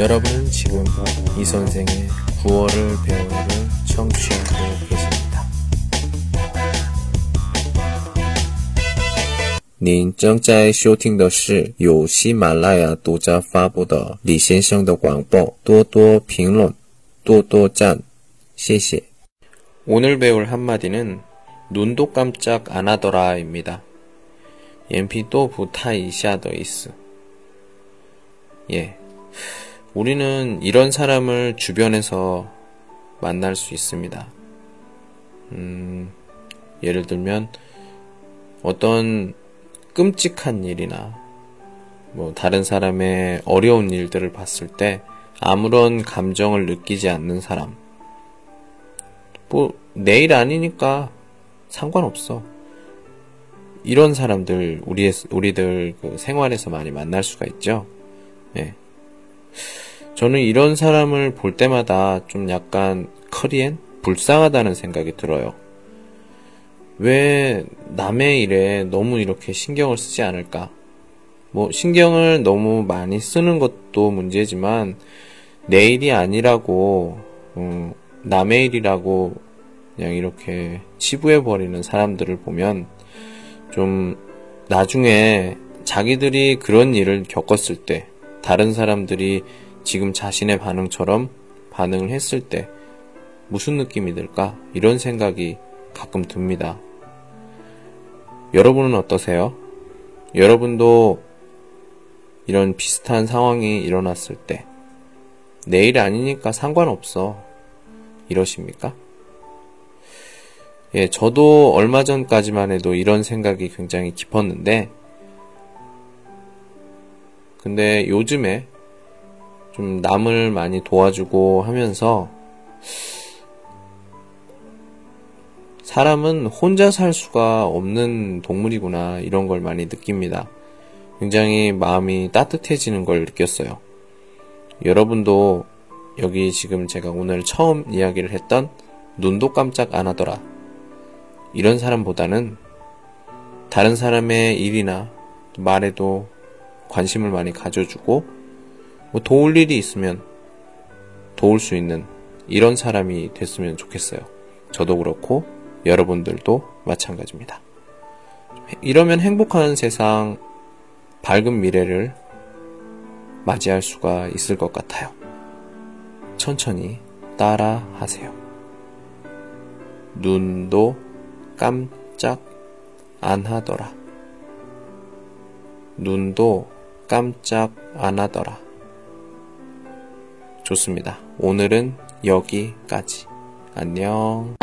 여러분은 지금 이 선생의 9월을 배우를 청취하고 계십니다. 您正在收听的是由喜马拉雅独家发布的李先生的广播。多多评论，多多赞，谢谢。 오늘 배울 한마디는 눈도 깜짝 안 하더라입니다. 연피도 부타이샤더 이스. 예. 우리는 이런 사람을 주변에서 만날 수 있습니다. 음, 예를 들면 어떤 끔찍한 일이나 뭐 다른 사람의 어려운 일들을 봤을 때 아무런 감정을 느끼지 않는 사람. 뭐 내일 아니니까 상관없어. 이런 사람들 우리 우리들 그 생활에서 많이 만날 수가 있죠. 예. 저는 이런 사람을 볼 때마다 좀 약간 커리엔 불쌍하다는 생각이 들어요. 왜 남의 일에 너무 이렇게 신경을 쓰지 않을까? 뭐 신경을 너무 많이 쓰는 것도 문제지만 내 일이 아니라고 음, 남의 일이라고 그냥 이렇게 치부해 버리는 사람들을 보면 좀 나중에 자기들이 그런 일을 겪었을 때 다른 사람들이 지금 자신의 반응처럼 반응을 했을 때 무슨 느낌이 들까? 이런 생각이 가끔 듭니다. 여러분은 어떠세요? 여러분도 이런 비슷한 상황이 일어났을 때 내일 아니니까 상관없어. 이러십니까? 예, 저도 얼마 전까지만 해도 이런 생각이 굉장히 깊었는데, 근데 요즘에 좀 남을 많이 도와주고 하면서 사람은 혼자 살 수가 없는 동물이구나 이런 걸 많이 느낍니다. 굉장히 마음이 따뜻해지는 걸 느꼈어요. 여러분도 여기 지금 제가 오늘 처음 이야기를 했던 눈도 깜짝 안 하더라. 이런 사람보다는 다른 사람의 일이나 말에도 관심을 많이 가져주고 뭐 도울 일이 있으면 도울 수 있는 이런 사람이 됐으면 좋겠어요. 저도 그렇고 여러분들도 마찬가지입니다. 이러면 행복한 세상, 밝은 미래를 맞이할 수가 있을 것 같아요. 천천히 따라 하세요. 눈도 깜짝 안 하더라. 눈도 깜짝 안 하더라. 좋습니다. 오늘은 여기까지. 안녕.